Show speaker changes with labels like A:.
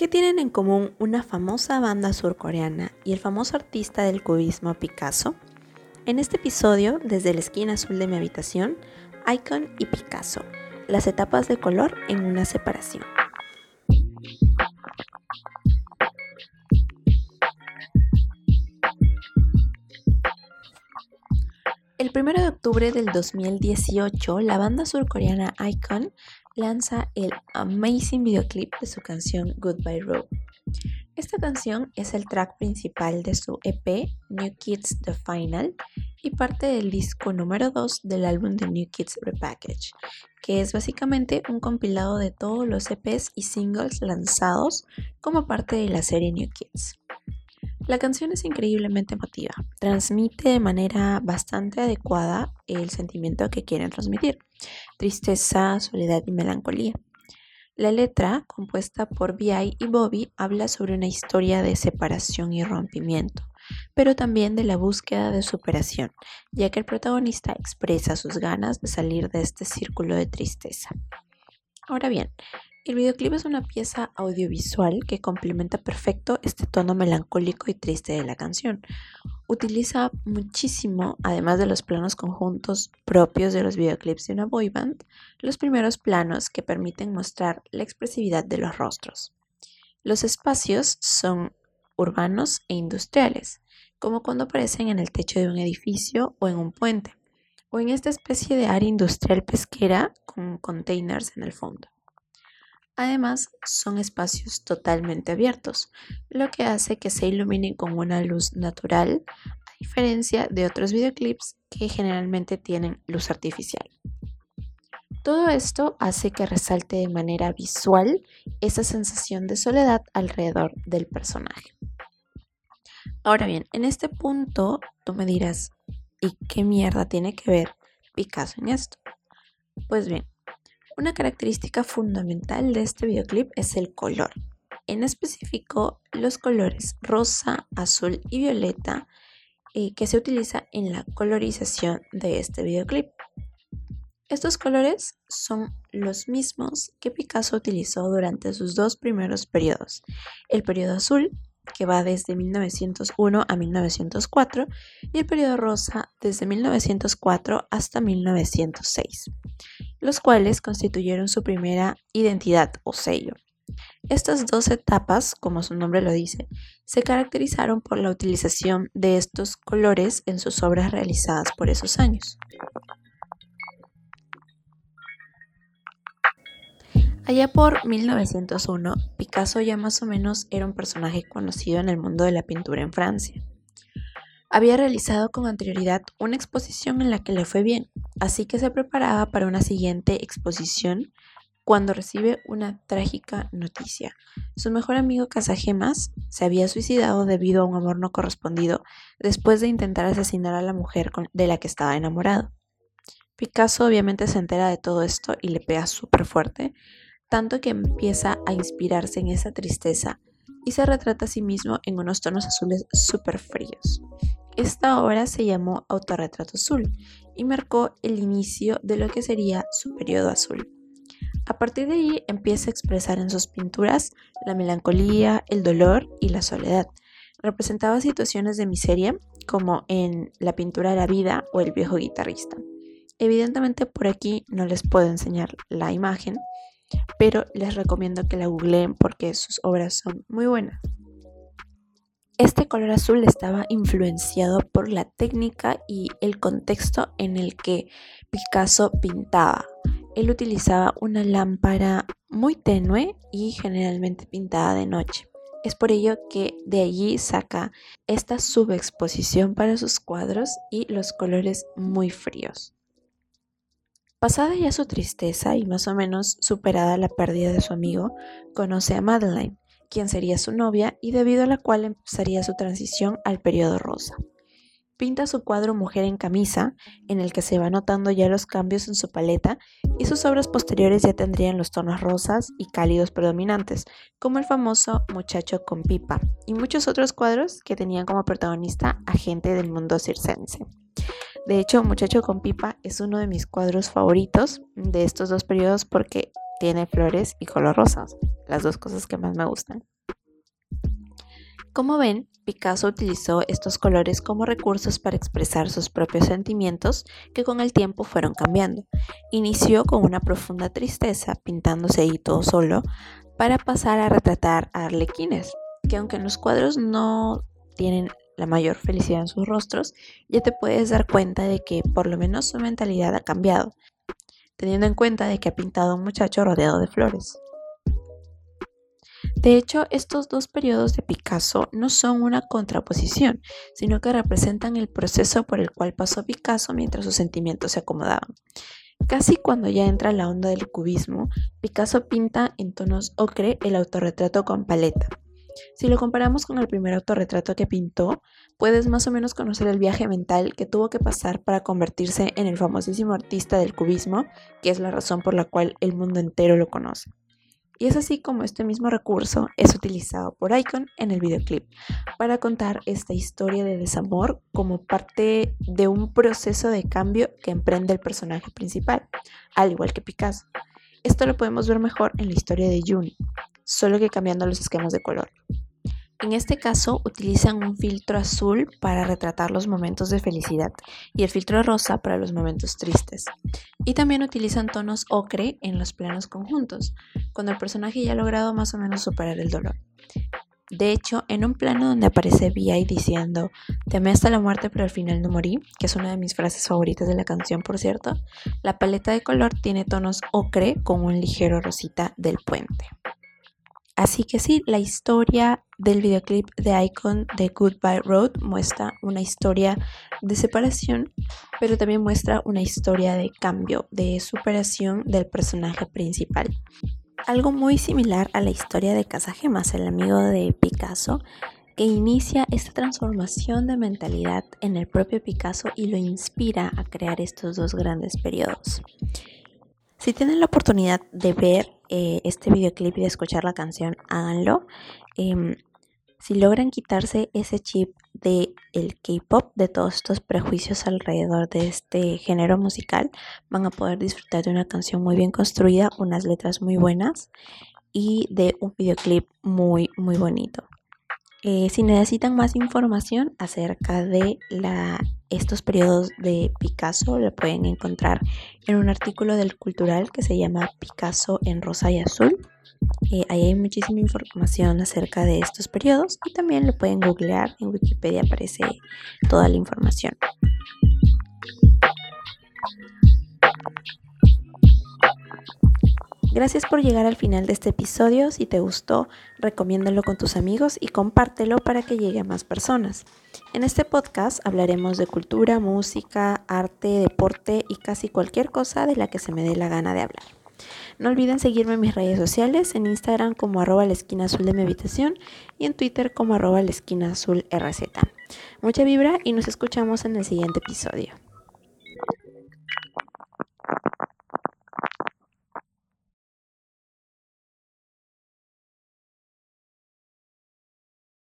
A: ¿Qué tienen en común una famosa banda surcoreana y el famoso artista del cubismo Picasso? En este episodio, desde la esquina azul de mi habitación, Icon y Picasso, las etapas de color en una separación. El 1 de octubre del 2018, la banda surcoreana Icon lanza el amazing videoclip de su canción Goodbye Road. Esta canción es el track principal de su EP New Kids The Final y parte del disco número 2 del álbum de New Kids Repackage, que es básicamente un compilado de todos los EPs y singles lanzados como parte de la serie New Kids. La canción es increíblemente emotiva, transmite de manera bastante adecuada el sentimiento que quieren transmitir, tristeza, soledad y melancolía. La letra, compuesta por Vi y Bobby, habla sobre una historia de separación y rompimiento, pero también de la búsqueda de superación, ya que el protagonista expresa sus ganas de salir de este círculo de tristeza. Ahora bien, el videoclip es una pieza audiovisual que complementa perfecto este tono melancólico y triste de la canción. Utiliza muchísimo, además de los planos conjuntos propios de los videoclips de una boy band, los primeros planos que permiten mostrar la expresividad de los rostros. Los espacios son urbanos e industriales, como cuando aparecen en el techo de un edificio o en un puente, o en esta especie de área industrial pesquera con containers en el fondo. Además, son espacios totalmente abiertos, lo que hace que se iluminen con una luz natural, a diferencia de otros videoclips que generalmente tienen luz artificial. Todo esto hace que resalte de manera visual esa sensación de soledad alrededor del personaje. Ahora bien, en este punto tú me dirás, ¿y qué mierda tiene que ver Picasso en esto? Pues bien, una característica fundamental de este videoclip es el color, en específico los colores rosa, azul y violeta eh, que se utiliza en la colorización de este videoclip. Estos colores son los mismos que Picasso utilizó durante sus dos primeros periodos, el periodo azul que va desde 1901 a 1904 y el periodo rosa desde 1904 hasta 1906 los cuales constituyeron su primera identidad o sello. Estas dos etapas, como su nombre lo dice, se caracterizaron por la utilización de estos colores en sus obras realizadas por esos años. Allá por 1901, Picasso ya más o menos era un personaje conocido en el mundo de la pintura en Francia. Había realizado con anterioridad una exposición en la que le fue bien, así que se preparaba para una siguiente exposición cuando recibe una trágica noticia. Su mejor amigo Casagemas se había suicidado debido a un amor no correspondido después de intentar asesinar a la mujer de la que estaba enamorado. Picasso obviamente se entera de todo esto y le pega súper fuerte, tanto que empieza a inspirarse en esa tristeza y se retrata a sí mismo en unos tonos azules súper fríos. Esta obra se llamó Autorretrato Azul y marcó el inicio de lo que sería su periodo azul. A partir de ahí empieza a expresar en sus pinturas la melancolía, el dolor y la soledad. Representaba situaciones de miseria como en la pintura la vida o el viejo guitarrista. Evidentemente por aquí no les puedo enseñar la imagen, pero les recomiendo que la googleen porque sus obras son muy buenas. Este color azul estaba influenciado por la técnica y el contexto en el que Picasso pintaba. Él utilizaba una lámpara muy tenue y generalmente pintada de noche. Es por ello que de allí saca esta subexposición para sus cuadros y los colores muy fríos. Pasada ya su tristeza y más o menos superada la pérdida de su amigo, conoce a Madeleine, quien sería su novia y debido a la cual empezaría su transición al periodo rosa. Pinta su cuadro Mujer en camisa, en el que se va notando ya los cambios en su paleta, y sus obras posteriores ya tendrían los tonos rosas y cálidos predominantes, como el famoso Muchacho con pipa, y muchos otros cuadros que tenían como protagonista a gente del mundo circense. De hecho, Muchacho con pipa es uno de mis cuadros favoritos de estos dos periodos porque tiene flores y color rosa, las dos cosas que más me gustan. Como ven, Picasso utilizó estos colores como recursos para expresar sus propios sentimientos que con el tiempo fueron cambiando. Inició con una profunda tristeza, pintándose ahí todo solo, para pasar a retratar a arlequines, que aunque en los cuadros no tienen la mayor felicidad en sus rostros, ya te puedes dar cuenta de que por lo menos su mentalidad ha cambiado, teniendo en cuenta de que ha pintado un muchacho rodeado de flores. De hecho, estos dos periodos de Picasso no son una contraposición, sino que representan el proceso por el cual pasó Picasso mientras sus sentimientos se acomodaban. Casi cuando ya entra la onda del cubismo, Picasso pinta en tonos ocre el autorretrato con paleta. Si lo comparamos con el primer autorretrato que pintó, puedes más o menos conocer el viaje mental que tuvo que pasar para convertirse en el famosísimo artista del cubismo, que es la razón por la cual el mundo entero lo conoce. Y es así como este mismo recurso es utilizado por Icon en el videoclip para contar esta historia de desamor como parte de un proceso de cambio que emprende el personaje principal, al igual que Picasso. Esto lo podemos ver mejor en la historia de Juni, solo que cambiando los esquemas de color. En este caso utilizan un filtro azul para retratar los momentos de felicidad y el filtro rosa para los momentos tristes. Y también utilizan tonos ocre en los planos conjuntos, cuando el personaje ya ha logrado más o menos superar el dolor. De hecho, en un plano donde aparece Vi diciendo, te amé hasta la muerte pero al final no morí, que es una de mis frases favoritas de la canción por cierto, la paleta de color tiene tonos ocre con un ligero rosita del puente. Así que sí, la historia del videoclip de Icon de Goodbye Road muestra una historia de separación, pero también muestra una historia de cambio, de superación del personaje principal. Algo muy similar a la historia de Casagemas, el amigo de Picasso, que inicia esta transformación de mentalidad en el propio Picasso y lo inspira a crear estos dos grandes periodos. Si tienen la oportunidad de ver eh, este videoclip y de escuchar la canción, háganlo. Em, si logran quitarse ese chip de el K-pop, de todos estos prejuicios alrededor de este género musical, van a poder disfrutar de una canción muy bien construida, unas letras muy buenas y de un videoclip muy muy bonito. Eh, si necesitan más información acerca de estos periodos de Picasso, lo pueden encontrar en un artículo del Cultural que se llama Picasso en rosa y azul. Eh, ahí hay muchísima información acerca de estos periodos y también lo pueden googlear. En Wikipedia aparece toda la información. Gracias por llegar al final de este episodio. Si te gustó, recomiéndalo con tus amigos y compártelo para que llegue a más personas. En este podcast hablaremos de cultura, música, arte, deporte y casi cualquier cosa de la que se me dé la gana de hablar. No olviden seguirme en mis redes sociales, en Instagram como arroba la esquina azul de mi habitación y en Twitter como arroba la esquina azul RZ. Mucha vibra y nos escuchamos en el siguiente episodio.